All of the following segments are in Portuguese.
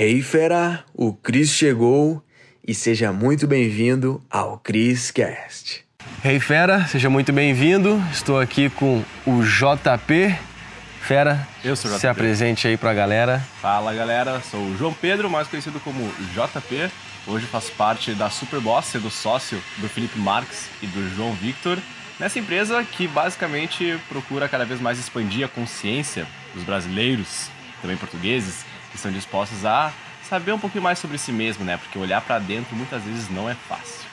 Hey fera, o Cris chegou e seja muito bem-vindo ao Cris Cast. Hey fera, seja muito bem-vindo. Estou aqui com o JP. Fera, Eu sou o se JP. apresente aí pra galera. Fala galera, sou o João Pedro, mais conhecido como JP. Hoje faço parte da Superboss, sendo sócio do Felipe Marques e do João Victor. Nessa empresa que basicamente procura cada vez mais expandir a consciência dos brasileiros, também portugueses, estão dispostos a saber um pouquinho mais sobre si mesmo, né? Porque olhar pra dentro muitas vezes não é fácil.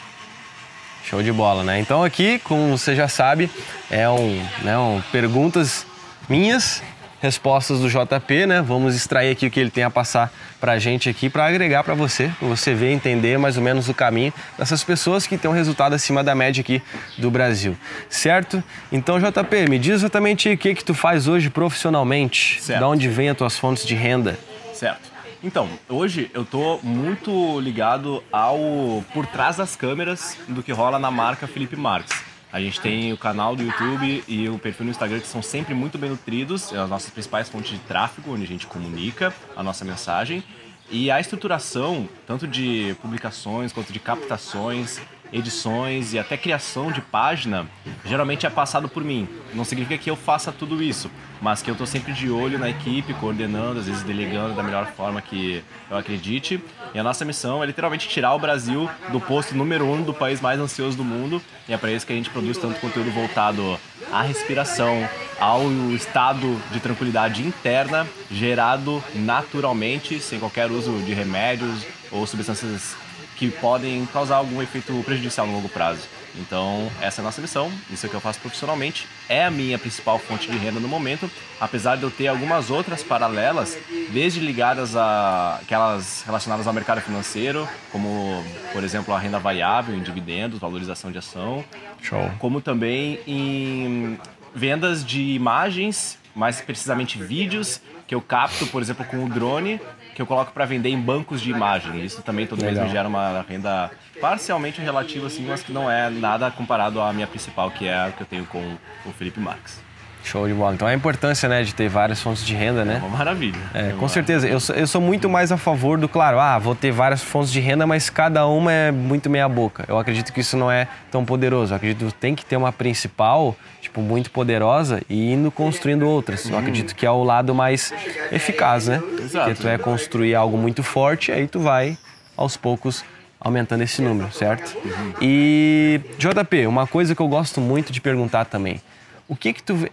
Show de bola, né? Então aqui, como você já sabe, é um, né, um perguntas minhas, respostas do JP, né? Vamos extrair aqui o que ele tem a passar pra gente aqui para agregar pra você, pra você ver, entender mais ou menos o caminho dessas pessoas que têm um resultado acima da média aqui do Brasil, certo? Então, JP, me diz exatamente o que que tu faz hoje profissionalmente, Certo. de onde vem as tuas fontes de renda? Certo. Então, hoje eu tô muito ligado ao por trás das câmeras do que rola na marca Felipe Marques. A gente tem o canal do YouTube e o perfil no Instagram que são sempre muito bem nutridos, é as nossas principais fontes de tráfego, onde a gente comunica a nossa mensagem. E a estruturação, tanto de publicações quanto de captações, edições e até criação de página, geralmente é passado por mim. Não significa que eu faça tudo isso, mas que eu estou sempre de olho na equipe, coordenando, às vezes delegando da melhor forma que eu acredite. E a nossa missão é literalmente tirar o Brasil do posto número um do país mais ansioso do mundo. E é para isso que a gente produz tanto conteúdo voltado à respiração, ao estado de tranquilidade interna, gerado naturalmente, sem qualquer uso de remédios ou substâncias que podem causar algum efeito prejudicial no longo prazo. Então, essa é a nossa missão, isso é o que eu faço profissionalmente, é a minha principal fonte de renda no momento, apesar de eu ter algumas outras paralelas, desde ligadas a aquelas relacionadas ao mercado financeiro, como, por exemplo, a renda variável em dividendos, valorização de ação, Show. como também em vendas de imagens, mais precisamente vídeos, que eu capto, por exemplo, com o drone, que eu coloco para vender em bancos de imagem. Isso também todo mês me gera uma renda parcialmente relativa, assim, mas que não é nada comparado à minha principal, que é a que eu tenho com o Felipe Marques. Show de bola. Então a importância, né, de ter várias fontes de renda, né? É uma maravilha. É, com uma- certeza. Eu sou, eu sou muito mais a favor do, claro, ah, vou ter várias fontes de renda, mas cada uma é muito meia boca. Eu acredito que isso não é tão poderoso. Eu acredito que tem que ter uma principal, tipo, muito poderosa e indo construindo outras. Eu acredito que é o lado mais eficaz, né? Exato. Porque tu é construir algo muito forte, aí tu vai, aos poucos, aumentando esse número, certo? E, JP, uma coisa que eu gosto muito de perguntar também. O que que tu... vê-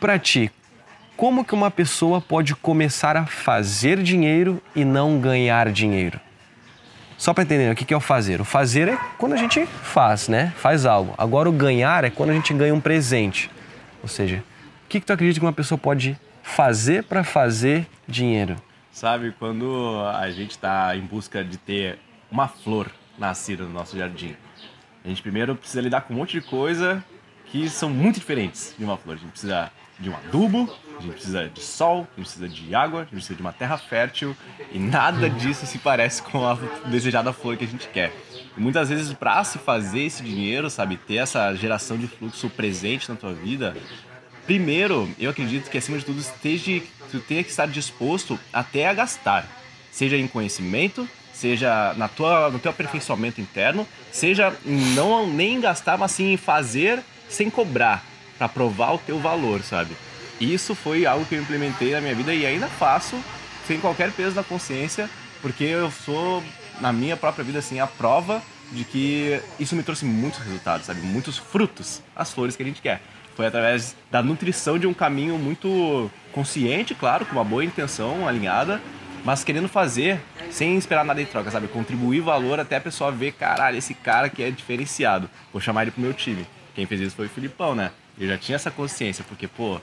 Pra ti, como que uma pessoa pode começar a fazer dinheiro e não ganhar dinheiro? Só para entender o que que é o fazer. O fazer é quando a gente faz, né? Faz algo. Agora o ganhar é quando a gente ganha um presente. Ou seja, o que que tu acredita que uma pessoa pode fazer para fazer dinheiro? Sabe, quando a gente está em busca de ter uma flor nascida no nosso jardim, a gente primeiro precisa lidar com um monte de coisa que são muito diferentes de uma flor. A gente precisa de um adubo, a gente precisa de sol, a gente precisa de água, a gente precisa de uma terra fértil e nada disso se parece com a desejada flor que a gente quer. E muitas vezes, para se fazer esse dinheiro, sabe, ter essa geração de fluxo presente na tua vida, Primeiro, eu acredito que acima de tudo esteja, tu tenha que estar disposto até a gastar, seja em conhecimento, seja na tua, no teu aperfeiçoamento interno, seja em não nem em gastar, mas sim em fazer sem cobrar, para provar o teu valor, sabe? Isso foi algo que eu implementei na minha vida e ainda faço sem qualquer peso na consciência, porque eu sou na minha própria vida assim a prova de que isso me trouxe muitos resultados, sabe? Muitos frutos, as flores que a gente quer. Foi através da nutrição de um caminho muito consciente, claro, com uma boa intenção alinhada, mas querendo fazer sem esperar nada em troca, sabe? Contribuir valor até a pessoa ver, caralho, esse cara que é diferenciado. Vou chamar ele pro meu time. Quem fez isso foi o Filipão, né? Eu já tinha essa consciência, porque, pô,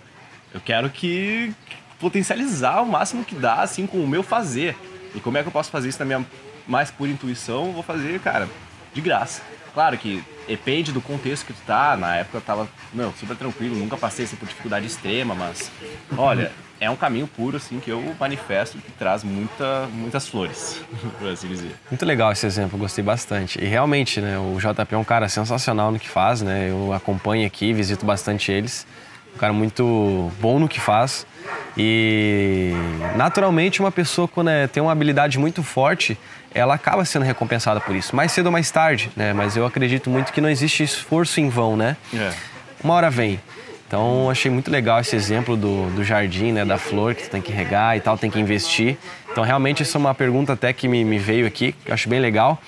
eu quero que potencializar o máximo que dá, assim, com o meu fazer. E como é que eu posso fazer isso na minha mais pura intuição? Vou fazer, cara, de graça. Claro que depende do contexto que tu tá. Na época eu tava, meu, super tranquilo, nunca passei assim, por dificuldade extrema, mas olha, é um caminho puro, assim, que eu manifesto que traz muita, muitas flores, por assim dizer. Muito legal esse exemplo, gostei bastante. E realmente, né, o JP é um cara sensacional no que faz, né? Eu acompanho aqui, visito bastante eles. Um cara muito bom no que faz. E naturalmente uma pessoa quando é, tem uma habilidade muito forte, ela acaba sendo recompensada por isso, mais cedo ou mais tarde, né? Mas eu acredito muito que não existe esforço em vão, né? É. Uma hora vem. Então achei muito legal esse exemplo do, do jardim, né, da flor que tu tem que regar e tal, tem que investir. Então realmente essa é uma pergunta até que me, me veio aqui, que eu acho bem legal.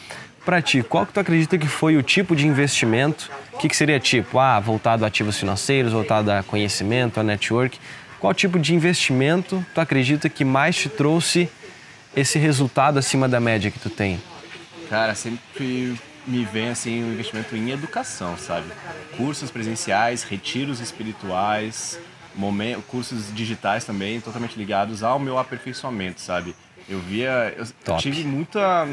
Para ti, qual que tu acredita que foi o tipo de investimento? O que, que seria tipo, ah, voltado a ativos financeiros, voltado a conhecimento, a network? Qual tipo de investimento tu acredita que mais te trouxe esse resultado acima da média que tu tem? Cara, sempre me vem assim um investimento em educação, sabe? Cursos presenciais, retiros espirituais, momento, cursos digitais também, totalmente ligados ao meu aperfeiçoamento, sabe? Eu via, eu, tive muita,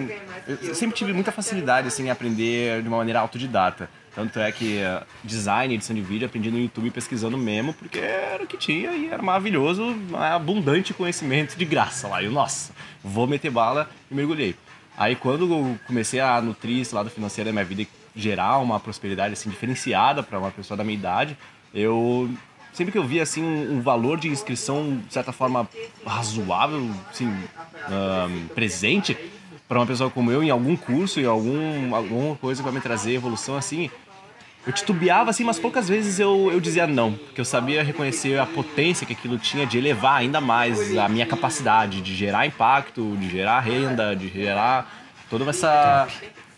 eu sempre tive muita facilidade assim em aprender de uma maneira autodidata. Tanto é que uh, design, edição de vídeo, aprendi no YouTube pesquisando mesmo, porque era o que tinha e era maravilhoso, abundante conhecimento de graça lá. E eu, nossa, vou meter bala e mergulhei. Aí quando eu comecei a nutrir esse lado financeiro da minha vida e gerar uma prosperidade assim diferenciada para uma pessoa da minha idade, eu sempre que eu via assim um, um valor de inscrição de certa forma razoável, assim, um, presente para uma pessoa como eu em algum curso, em algum alguma coisa que vai me trazer evolução assim, eu titubeava assim, mas poucas vezes eu, eu dizia não, porque eu sabia reconhecer a potência que aquilo tinha de elevar ainda mais a minha capacidade de gerar impacto, de gerar renda, de gerar toda essa,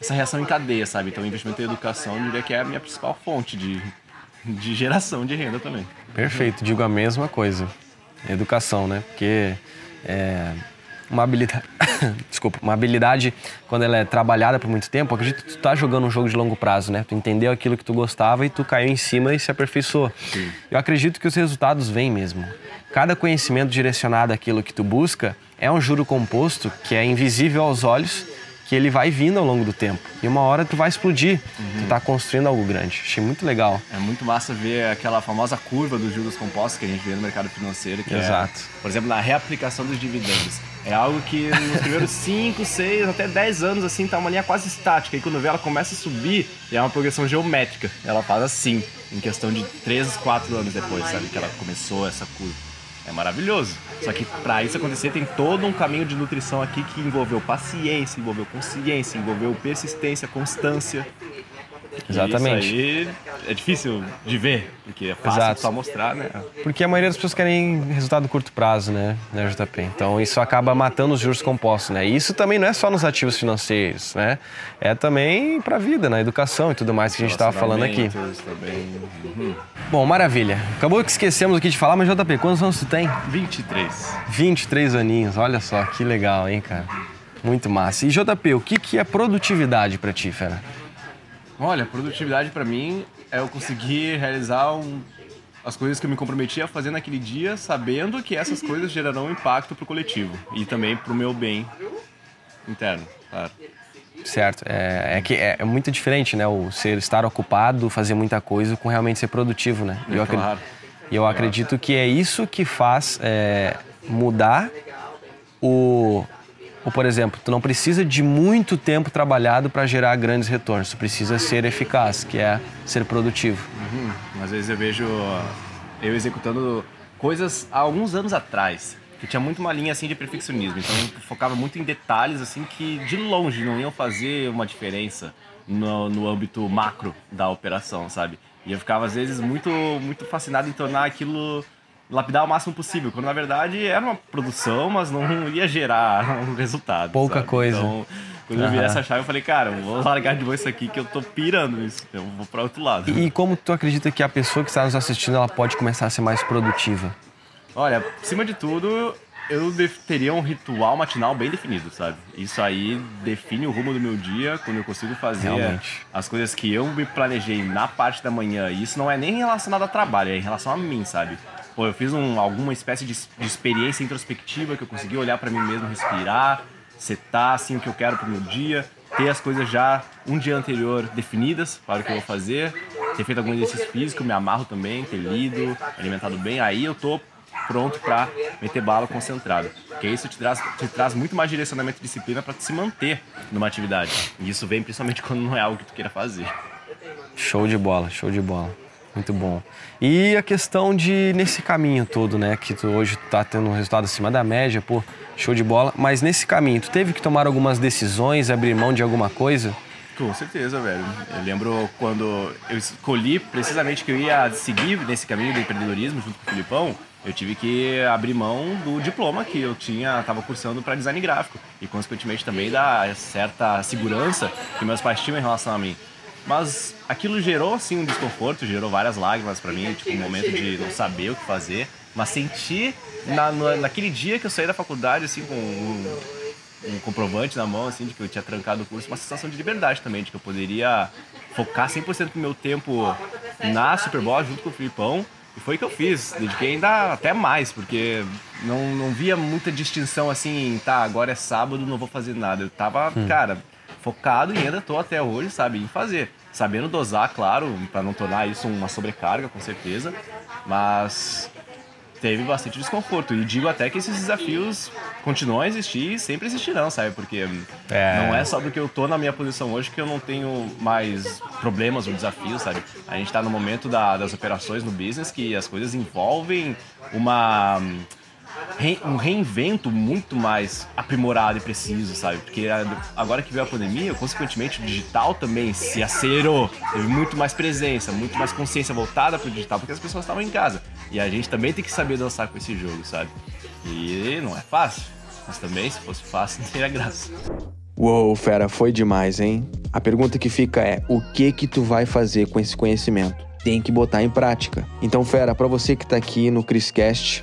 essa reação em cadeia, sabe? Então, investimento em educação, eu diria que é a minha principal fonte de, de geração de renda também. Perfeito, digo a mesma coisa. Educação, né? Porque é, uma habilidade, desculpa, uma habilidade quando ela é trabalhada por muito tempo, acredito que tu tá jogando um jogo de longo prazo, né? Tu entendeu aquilo que tu gostava e tu caiu em cima e se aperfeiçoou. Sim. Eu acredito que os resultados vêm mesmo. Cada conhecimento direcionado àquilo que tu busca é um juro composto que é invisível aos olhos, que ele vai vindo ao longo do tempo. E uma hora tu vai explodir. Uhum. Tu tá construindo algo grande. Achei muito legal. É muito massa ver aquela famosa curva dos juros compostos que a gente vê no mercado financeiro. Que é, Exato. É, por exemplo, na reaplicação dos dividendos. É algo que nos primeiros 5, 6, até 10 anos, assim, tá uma linha quase estática. E quando vê ela começa a subir, é uma progressão geométrica. Ela faz assim, em questão de 3, 4 anos depois, sabe? Que ela começou essa curva. É maravilhoso. Só que para isso acontecer tem todo um caminho de nutrição aqui que envolveu paciência, envolveu consciência, envolveu persistência, constância. Exatamente. Isso aí é difícil de ver, porque é fácil Exato. só mostrar, né? Porque a maioria das pessoas querem resultado curto prazo, né, né, JP? Então isso acaba matando os juros compostos, né? E isso também não é só nos ativos financeiros, né? É também para a vida, na educação e tudo mais que a gente estava falando aqui. Também. Uhum. Bom, maravilha. Acabou que esquecemos aqui de falar, mas JP, quantos anos tu tem? 23. 23 aninhos, olha só, que legal, hein, cara? Muito massa. E JP, o que, que é produtividade para ti, fera? Olha, produtividade para mim é eu conseguir realizar um, as coisas que eu me comprometi a fazer naquele dia, sabendo que essas coisas gerarão impacto pro coletivo e também pro meu bem interno, claro. Certo. É, é que é, é, muito diferente, né? O ser estar ocupado, fazer muita coisa, com realmente ser produtivo, né? É, eu claro. E eu acredito que é isso que faz é, mudar o, ou, por exemplo, tu não precisa de muito tempo trabalhado para gerar grandes retornos. Tu precisa ser eficaz, que é ser produtivo. Uhum. Às vezes eu vejo eu executando coisas há alguns anos atrás que tinha muito uma linha assim de perfeccionismo. Então eu focava muito em detalhes assim que de longe não iam fazer uma diferença no, no âmbito macro da operação, sabe? E eu ficava às vezes muito muito fascinado em tornar aquilo lapidar o máximo possível, quando na verdade era uma produção, mas não ia gerar um resultado. Pouca sabe? coisa. Então, quando uhum. eu vi essa chave, eu falei, cara, eu vou largar de boa isso aqui que eu tô pirando nisso. Eu vou para outro lado. E como tu acredita que a pessoa que está nos assistindo ela pode começar a ser mais produtiva? Olha, acima de tudo, eu teria um ritual matinal bem definido, sabe? Isso aí define o rumo do meu dia, quando eu consigo fazer Realmente. as coisas que eu me planejei na parte da manhã. E isso não é nem relacionado a trabalho, é em relação a mim, sabe? Pô, eu fiz um, alguma espécie de, de, experiência introspectiva que eu consegui olhar para mim mesmo, respirar, setar assim o que eu quero pro meu dia, ter as coisas já um dia anterior definidas para o que eu vou fazer, ter feito algum exercício físico, me amarro também, ter lido, alimentado bem, aí eu tô pronto para meter bala concentrado. Porque isso te traz, te traz muito mais direcionamento e disciplina para se manter numa atividade. E isso vem principalmente quando não é algo que tu queira fazer. Show de bola, show de bola. Muito bom. E a questão de, nesse caminho todo, né, que tu hoje tá tendo um resultado acima da média, pô, show de bola, mas nesse caminho, tu teve que tomar algumas decisões, abrir mão de alguma coisa? Com certeza, velho. Eu lembro quando eu escolhi precisamente que eu ia seguir nesse caminho do empreendedorismo junto com o Filipão, eu tive que abrir mão do diploma que eu tinha, estava cursando para design gráfico e consequentemente também da certa segurança que meus pais tinham em relação a mim. Mas aquilo gerou assim um desconforto, gerou várias lágrimas para mim, tipo um momento de não saber o que fazer, mas senti na, naquele dia que eu saí da faculdade assim com um, um comprovante na mão assim de que eu tinha trancado o curso, uma sensação de liberdade também, de que eu poderia focar 100% do meu tempo na Superbowl junto com o Filipão e foi o que eu fiz, dediquei ainda até mais, porque não, não via muita distinção assim, tá, agora é sábado, não vou fazer nada. Eu tava, hum. cara, focado e ainda tô até hoje, sabe, em fazer. Sabendo dosar, claro, para não tornar isso uma sobrecarga, com certeza. Mas teve bastante desconforto. E digo até que esses desafios continuam a existir e sempre existirão, sabe? Porque é. não é só porque eu tô na minha posição hoje que eu não tenho mais problemas ou desafios, sabe? A gente tá no momento da, das operações no business que as coisas envolvem uma um reinvento muito mais aprimorado e preciso, sabe? Porque agora que veio a pandemia, consequentemente o digital também se acelerou. Teve muito mais presença, muito mais consciência voltada para o digital, porque as pessoas estavam em casa. E a gente também tem que saber dançar com esse jogo, sabe? E não é fácil. Mas também, se fosse fácil, não teria graça. Uou, fera, foi demais, hein? A pergunta que fica é: o que que tu vai fazer com esse conhecimento? Tem que botar em prática. Então, fera, para você que tá aqui no Criscast,